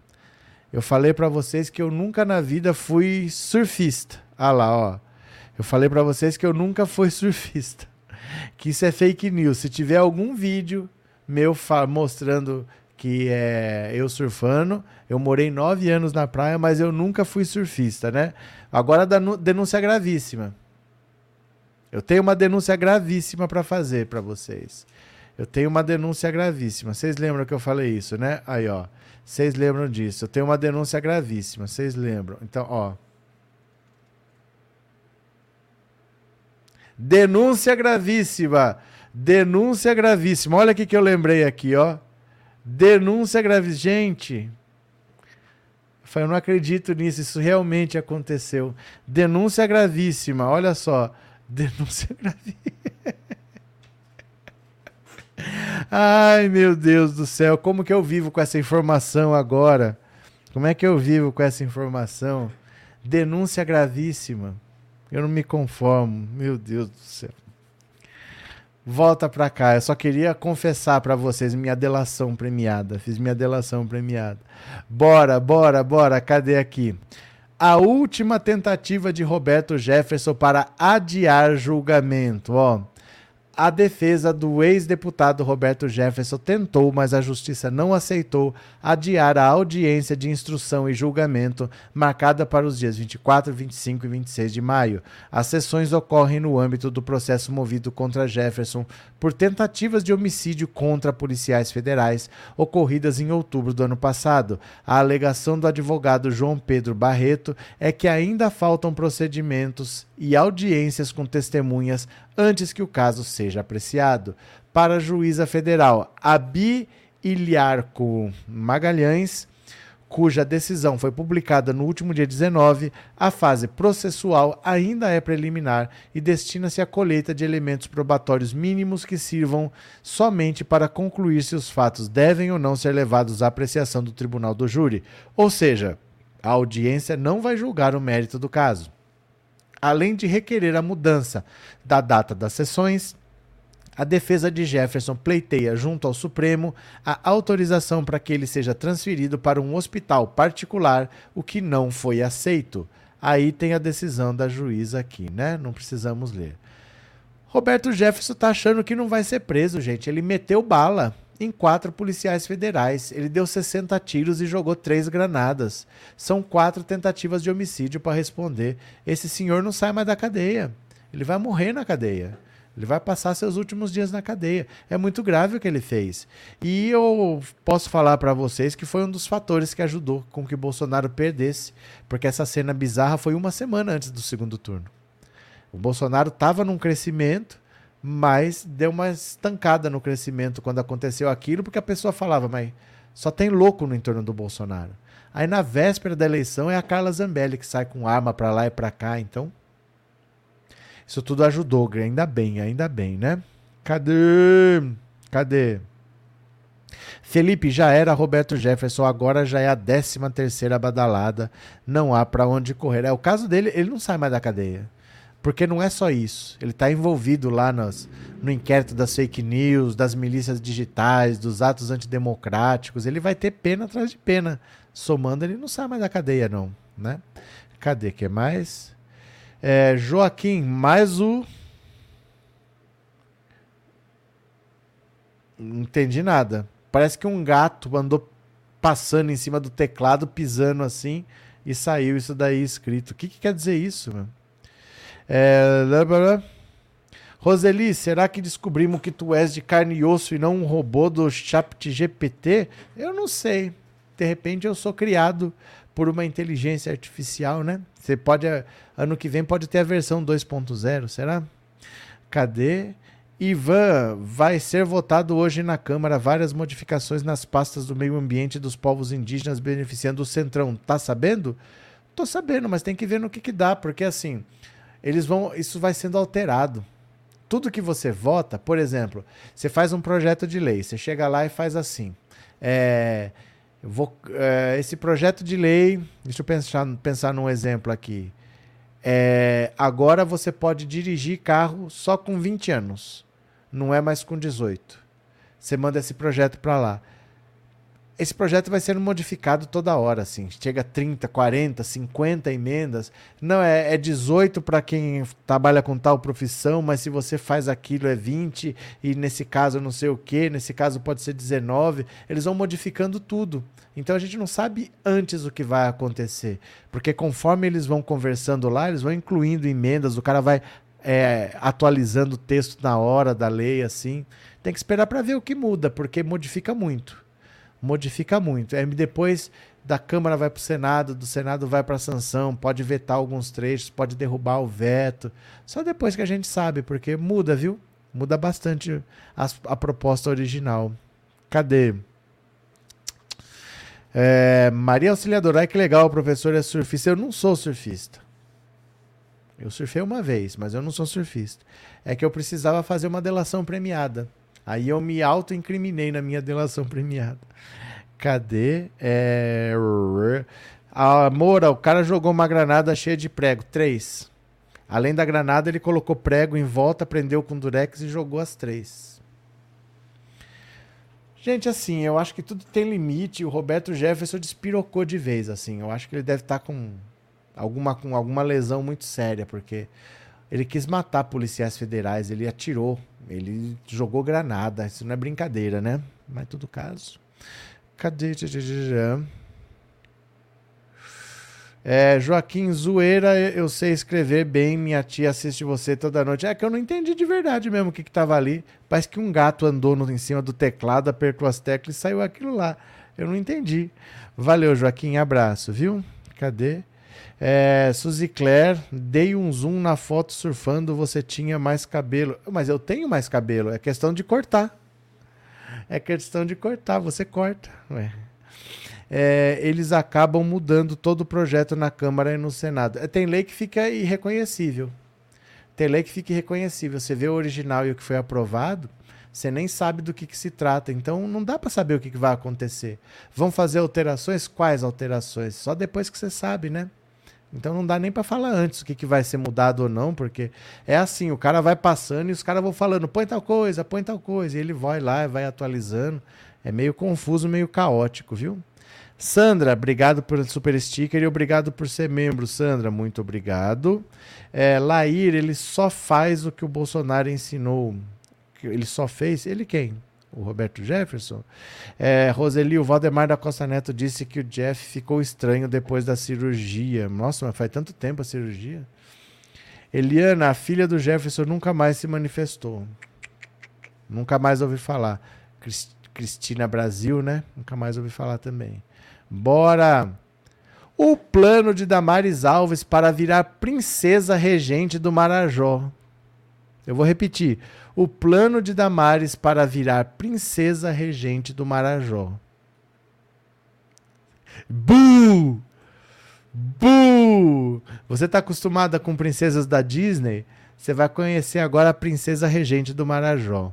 Eu falei para vocês que eu nunca na vida fui surfista. Ah lá, ó. Eu falei para vocês que eu nunca fui surfista. Que isso é fake news. Se tiver algum vídeo meu mostrando que é eu surfando, eu morei nove anos na praia, mas eu nunca fui surfista, né? Agora a denúncia gravíssima. Eu tenho uma denúncia gravíssima para fazer para vocês. Eu tenho uma denúncia gravíssima. Vocês lembram que eu falei isso, né? Aí, ó. Vocês lembram disso? Eu tenho uma denúncia gravíssima. Vocês lembram? Então, ó. Denúncia gravíssima. Denúncia gravíssima. Olha o que eu lembrei aqui, ó. Denúncia gravíssima. Gente, eu não acredito nisso. Isso realmente aconteceu. Denúncia gravíssima. Olha só. Denúncia gravíssima. Ai, meu Deus do céu, como que eu vivo com essa informação agora? Como é que eu vivo com essa informação? Denúncia gravíssima. Eu não me conformo. Meu Deus do céu. Volta pra cá. Eu só queria confessar para vocês minha delação premiada. Fiz minha delação premiada. Bora, bora, bora. Cadê aqui? A última tentativa de Roberto Jefferson para adiar julgamento. Ó, a defesa do ex-deputado Roberto Jefferson tentou, mas a justiça não aceitou adiar a audiência de instrução e julgamento marcada para os dias 24, 25 e 26 de maio. As sessões ocorrem no âmbito do processo movido contra Jefferson por tentativas de homicídio contra policiais federais ocorridas em outubro do ano passado. A alegação do advogado João Pedro Barreto é que ainda faltam procedimentos e audiências com testemunhas antes que o caso seja apreciado. Para a juíza federal Abi Ilharco Magalhães, cuja decisão foi publicada no último dia 19, a fase processual ainda é preliminar e destina-se à colheita de elementos probatórios mínimos que sirvam somente para concluir se os fatos devem ou não ser levados à apreciação do tribunal do júri. Ou seja, a audiência não vai julgar o mérito do caso além de requerer a mudança da data das sessões, a defesa de Jefferson pleiteia junto ao Supremo a autorização para que ele seja transferido para um hospital particular, o que não foi aceito. Aí tem a decisão da juíza aqui, né? Não precisamos ler. Roberto Jefferson está achando que não vai ser preso, gente. Ele meteu bala em quatro policiais federais. Ele deu 60 tiros e jogou três granadas. São quatro tentativas de homicídio para responder. Esse senhor não sai mais da cadeia. Ele vai morrer na cadeia. Ele vai passar seus últimos dias na cadeia. É muito grave o que ele fez. E eu posso falar para vocês que foi um dos fatores que ajudou com que Bolsonaro perdesse, porque essa cena bizarra foi uma semana antes do segundo turno. O Bolsonaro estava num crescimento, mas deu uma estancada no crescimento quando aconteceu aquilo, porque a pessoa falava, mas só tem louco no entorno do Bolsonaro. Aí na véspera da eleição é a Carla Zambelli que sai com arma para lá e para cá, então isso tudo ajudou, ainda bem, ainda bem, né? Cadê? Cadê? Felipe já era Roberto Jefferson, agora já é a 13 terceira badalada. Não há para onde correr. É o caso dele, ele não sai mais da cadeia. Porque não é só isso. Ele está envolvido lá no inquérito das fake news, das milícias digitais, dos atos antidemocráticos. Ele vai ter pena atrás de pena. Somando, ele não sai mais da cadeia, não. Né? Cadê que mais? É, Joaquim, mais o. Não entendi nada. Parece que um gato andou passando em cima do teclado, pisando assim, e saiu isso daí escrito. O que, que quer dizer isso, mano? É... Roseli, será que descobrimos que tu és de carne e osso e não um robô do chat GPT? Eu não sei. De repente eu sou criado por uma inteligência artificial, né? Você pode, ano que vem pode ter a versão 2.0, será? Cadê? Ivan, vai ser votado hoje na Câmara várias modificações nas pastas do meio ambiente dos povos indígenas beneficiando o Centrão. Tá sabendo? Tô sabendo, mas tem que ver no que, que dá, porque assim, eles vão, isso vai sendo alterado. Tudo que você vota, por exemplo, você faz um projeto de lei, você chega lá e faz assim. É, vou, é, esse projeto de lei, deixa eu pensar, pensar num exemplo aqui. É, agora você pode dirigir carro só com 20 anos, não é mais com 18. Você manda esse projeto para lá esse projeto vai sendo modificado toda hora, assim. Chega a 30, 40, 50 emendas. Não, é, é 18 para quem trabalha com tal profissão, mas se você faz aquilo é 20, e nesse caso não sei o que, nesse caso pode ser 19. Eles vão modificando tudo. Então a gente não sabe antes o que vai acontecer. Porque conforme eles vão conversando lá, eles vão incluindo emendas, o cara vai é, atualizando o texto na hora da lei, assim. Tem que esperar para ver o que muda, porque modifica muito modifica muito. Aí depois da Câmara vai para o Senado, do Senado vai para a sanção, pode vetar alguns trechos, pode derrubar o veto. Só depois que a gente sabe, porque muda, viu? Muda bastante a, a proposta original. Cadê? É, Maria Auxiliadora, ai que legal, o professor é surfista. Eu não sou surfista. Eu surfei uma vez, mas eu não sou surfista. É que eu precisava fazer uma delação premiada. Aí eu me auto-incriminei na minha delação premiada. Cadê? É... A Moura, o cara jogou uma granada cheia de prego. Três. Além da granada, ele colocou prego em volta, prendeu com durex e jogou as três. Gente, assim, eu acho que tudo tem limite. O Roberto Jefferson despirocou de vez, assim. Eu acho que ele deve estar tá com alguma, com alguma lesão muito séria, porque ele quis matar policiais federais, ele atirou, ele jogou granada. Isso não é brincadeira, né? Mas todo caso. Cadê? É, Joaquim Zoeira, eu sei escrever bem, minha tia assiste você toda noite. É que eu não entendi de verdade mesmo o que, que ali. Parece que um gato andou no, em cima do teclado, apertou as teclas e saiu aquilo lá. Eu não entendi. Valeu, Joaquim, abraço, viu? Cadê? É, Suzy Claire, dei um zoom na foto surfando, você tinha mais cabelo. Mas eu tenho mais cabelo, é questão de cortar. É questão de cortar, você corta. É, eles acabam mudando todo o projeto na Câmara e no Senado. É, tem lei que fica irreconhecível. Tem lei que fica irreconhecível. Você vê o original e o que foi aprovado, você nem sabe do que, que se trata. Então não dá para saber o que, que vai acontecer. Vão fazer alterações? Quais alterações? Só depois que você sabe, né? Então não dá nem para falar antes o que, que vai ser mudado ou não, porque é assim, o cara vai passando e os caras vão falando, põe tal coisa, põe tal coisa, e ele vai lá e vai atualizando. É meio confuso, meio caótico, viu? Sandra, obrigado por super sticker e obrigado por ser membro, Sandra, muito obrigado. É, Lair, ele só faz o que o Bolsonaro ensinou. Ele só fez, ele quem? O Roberto Jefferson. É, Roseli, o Valdemar da Costa Neto disse que o Jeff ficou estranho depois da cirurgia. Nossa, mas faz tanto tempo a cirurgia. Eliana, a filha do Jefferson, nunca mais se manifestou. Nunca mais ouvi falar. Cristina Brasil, né? Nunca mais ouvi falar também. Bora! O plano de Damares Alves para virar princesa regente do Marajó. Eu vou repetir o plano de Damares para virar princesa regente do Marajó. Bu! Bu! Você está acostumada com princesas da Disney? Você vai conhecer agora a princesa regente do Marajó.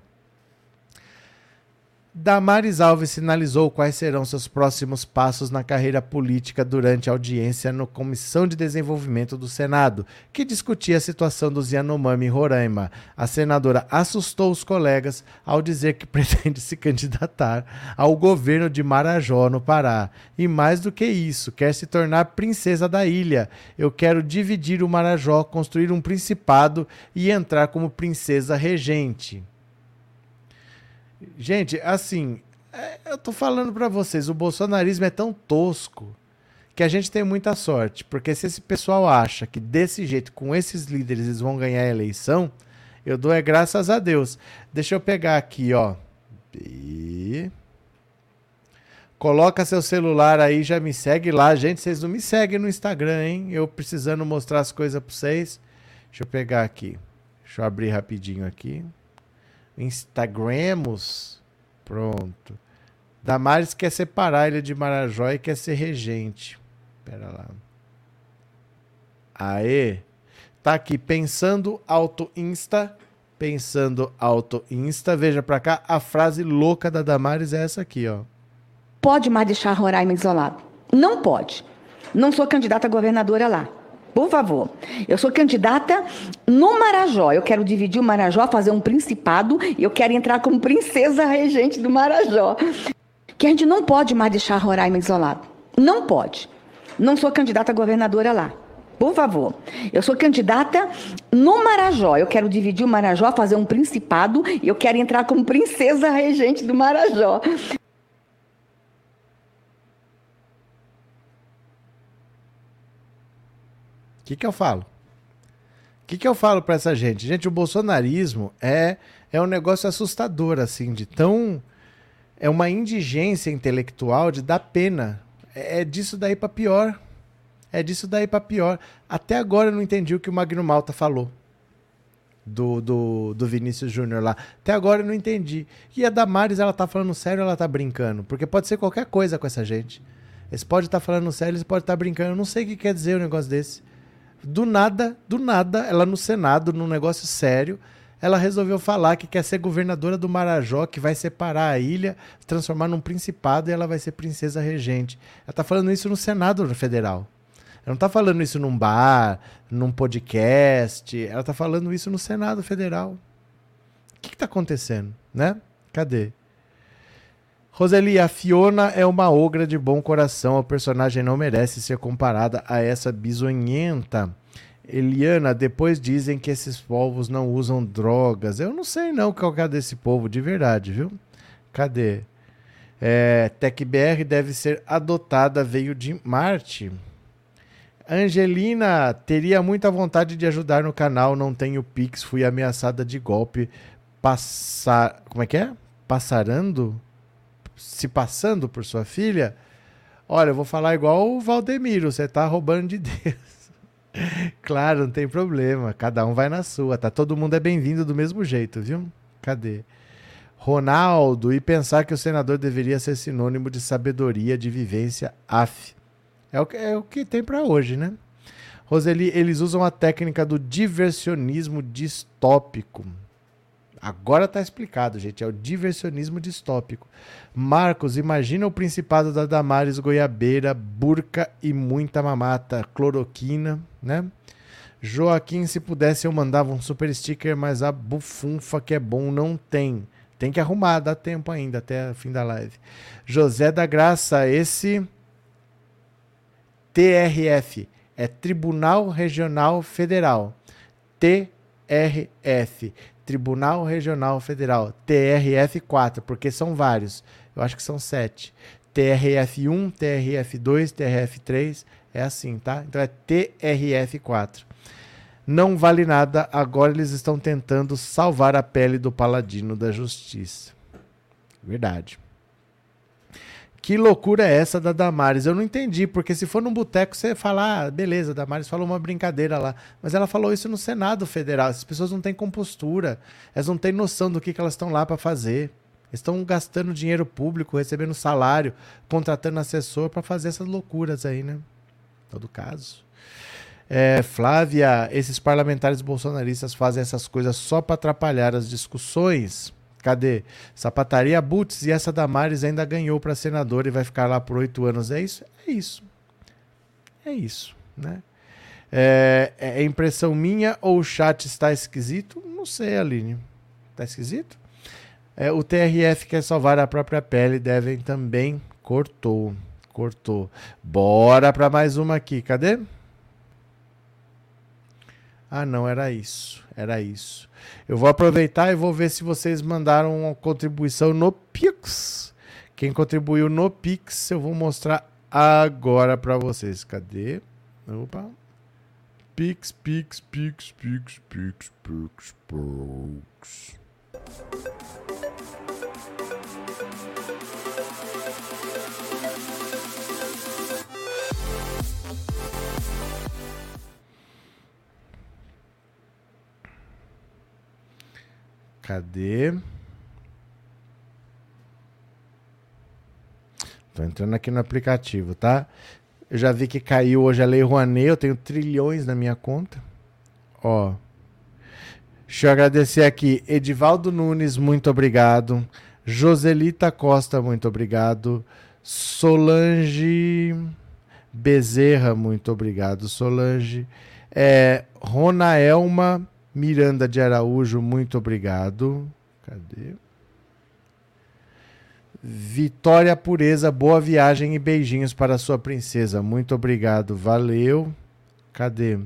Damares Alves sinalizou quais serão seus próximos passos na carreira política durante a audiência na Comissão de Desenvolvimento do Senado, que discutia a situação dos Yanomami em Roraima. A senadora assustou os colegas ao dizer que pretende se candidatar ao governo de Marajó, no Pará. E mais do que isso, quer se tornar princesa da ilha. Eu quero dividir o Marajó, construir um principado e entrar como princesa regente. Gente, assim, é, eu tô falando para vocês, o bolsonarismo é tão tosco que a gente tem muita sorte, porque se esse pessoal acha que desse jeito, com esses líderes, eles vão ganhar a eleição, eu dou é graças a Deus. Deixa eu pegar aqui, ó. E... Coloca seu celular aí, já me segue lá. Gente, vocês não me seguem no Instagram, hein? Eu precisando mostrar as coisas para vocês. Deixa eu pegar aqui. Deixa eu abrir rapidinho aqui. Instagramos. Pronto. Damares quer separar ele de Marajó e quer ser regente. Pera lá. Aê. Tá aqui, pensando auto insta. Pensando auto insta. Veja pra cá, a frase louca da Damares é essa aqui, ó. Pode mais deixar Roraima isolado. Não pode. Não sou candidata a governadora lá. Por favor. Eu sou candidata no Marajó. Eu quero dividir o Marajó, fazer um principado e eu quero entrar como princesa regente do Marajó. Que a gente não pode mais deixar Roraima isolado. Não pode. Não sou candidata a governadora lá. Por favor. Eu sou candidata no Marajó. Eu quero dividir o Marajó, fazer um principado e eu quero entrar como princesa regente do Marajó. Que, que eu falo? O que, que eu falo para essa gente? Gente, o bolsonarismo é, é um negócio assustador, assim, de tão. É uma indigência intelectual de dar pena. É, é disso daí para pior. É disso daí para pior. Até agora eu não entendi o que o Magno Malta falou. Do, do, do Vinícius Júnior lá. Até agora eu não entendi. E a Damares, ela tá falando sério ela tá brincando? Porque pode ser qualquer coisa com essa gente. Eles podem estar tá falando sério, eles podem estar tá brincando. Eu não sei o que quer dizer um negócio desse. Do nada, do nada, ela no Senado, num negócio sério, ela resolveu falar que quer ser governadora do Marajó, que vai separar a ilha, transformar num principado e ela vai ser princesa regente. Ela tá falando isso no Senado Federal. Ela não tá falando isso num bar, num podcast. Ela tá falando isso no Senado Federal. O que, que tá acontecendo, né? Cadê? Roseli, a Fiona é uma ogra de bom coração. O personagem não merece ser comparada a essa bisonhenta. Eliana, depois dizem que esses povos não usam drogas. Eu não sei não qual é desse povo, de verdade, viu? Cadê? É, TecBR deve ser adotada, veio de Marte. Angelina, teria muita vontade de ajudar no canal, não tenho Pix, fui ameaçada de golpe. Passar. Como é que é? Passarando? Se passando por sua filha, olha, eu vou falar igual o Valdemiro, você tá roubando de Deus. claro, não tem problema, cada um vai na sua, tá? Todo mundo é bem-vindo do mesmo jeito, viu? Cadê? Ronaldo, e pensar que o senador deveria ser sinônimo de sabedoria, de vivência, af. É o que, é o que tem para hoje, né? Roseli, eles usam a técnica do diversionismo distópico. Agora tá explicado, gente. É o diversionismo distópico. Marcos, imagina o principado da Damares Goiabeira, burca e muita mamata, cloroquina, né? Joaquim, se pudesse eu mandava um super sticker, mas a bufunfa que é bom não tem. Tem que arrumar, dá tempo ainda até o fim da live. José da Graça, esse TRF é Tribunal Regional Federal. TRF Tribunal Regional Federal, TRF4, porque são vários. Eu acho que são sete. TRF1, TRF2, TRF3, é assim, tá? Então é TRF4. Não vale nada, agora eles estão tentando salvar a pele do paladino da justiça. Verdade. Que loucura é essa da Damares? Eu não entendi, porque se for num boteco você fala, ah, beleza, Damares falou uma brincadeira lá. Mas ela falou isso no Senado Federal. As pessoas não têm compostura, elas não têm noção do que, que elas estão lá para fazer. Estão gastando dinheiro público, recebendo salário, contratando assessor para fazer essas loucuras aí, né? Todo caso. É, Flávia, esses parlamentares bolsonaristas fazem essas coisas só para atrapalhar as discussões. Cadê? Sapataria Butz e essa Damares ainda ganhou para senador e vai ficar lá por oito anos. É isso? É isso. É isso, né? É, é impressão minha ou o chat está esquisito? Não sei, Aline. Está esquisito? É, o TRF quer salvar a própria pele, devem também. Cortou, cortou. Bora para mais uma aqui. Cadê? Ah, não, era isso. Era isso. Eu vou aproveitar e vou ver se vocês mandaram uma contribuição no Pix. Quem contribuiu no Pix, eu vou mostrar agora para vocês. Cadê? Opa. Pix, Pix, Pix, Pix, Pix, Pix, Pix. Cadê? Tô entrando aqui no aplicativo, tá? Eu já vi que caiu hoje a Lei Rouanet, eu tenho trilhões na minha conta. Ó. Deixa eu agradecer aqui. Edivaldo Nunes, muito obrigado. Joselita Costa, muito obrigado. Solange Bezerra, muito obrigado. Solange. É, Ronaelma Miranda de Araújo, muito obrigado. Cadê? Vitória Pureza, boa viagem e beijinhos para sua princesa. Muito obrigado, valeu. Cadê?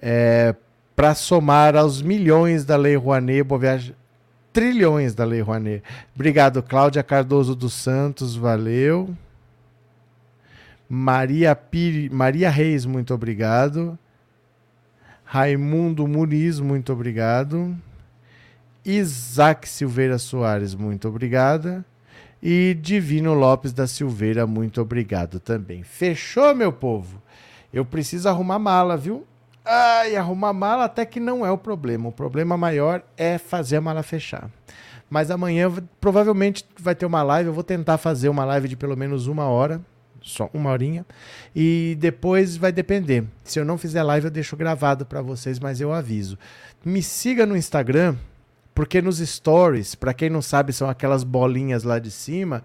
É, para somar aos milhões da Lei Rouanet, boa viagem. Trilhões da Lei Rouanet. Obrigado, Cláudia Cardoso dos Santos, valeu. Maria, Piri, Maria Reis, muito obrigado. Raimundo Muniz, muito obrigado. Isaac Silveira Soares, muito obrigada. E Divino Lopes da Silveira, muito obrigado também. Fechou, meu povo? Eu preciso arrumar mala, viu? Ai, arrumar mala até que não é o problema. O problema maior é fazer a mala fechar. Mas amanhã provavelmente vai ter uma live. Eu vou tentar fazer uma live de pelo menos uma hora só uma horinha. E depois vai depender. Se eu não fizer live, eu deixo gravado para vocês, mas eu aviso. Me siga no Instagram, porque nos stories, para quem não sabe, são aquelas bolinhas lá de cima.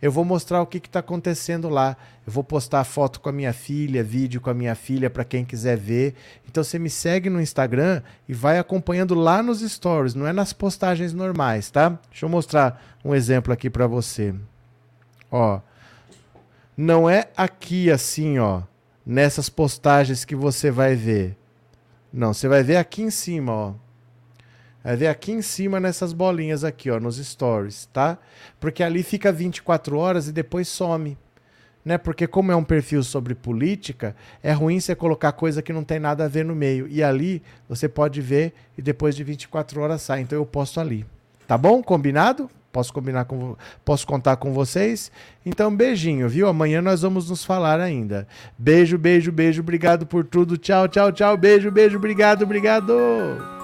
Eu vou mostrar o que está acontecendo lá. Eu vou postar foto com a minha filha, vídeo com a minha filha para quem quiser ver. Então você me segue no Instagram e vai acompanhando lá nos stories, não é nas postagens normais, tá? Deixa eu mostrar um exemplo aqui para você. Ó, não é aqui assim, ó, nessas postagens que você vai ver. Não, você vai ver aqui em cima, ó. Vai ver aqui em cima nessas bolinhas aqui, ó, nos stories, tá? Porque ali fica 24 horas e depois some. Né? Porque como é um perfil sobre política, é ruim você colocar coisa que não tem nada a ver no meio. E ali você pode ver e depois de 24 horas sai. Então eu posto ali. Tá bom? Combinado? Posso combinar com posso contar com vocês? Então, beijinho, viu? Amanhã nós vamos nos falar ainda. Beijo, beijo, beijo. Obrigado por tudo. Tchau, tchau, tchau. Beijo, beijo. Obrigado, obrigado.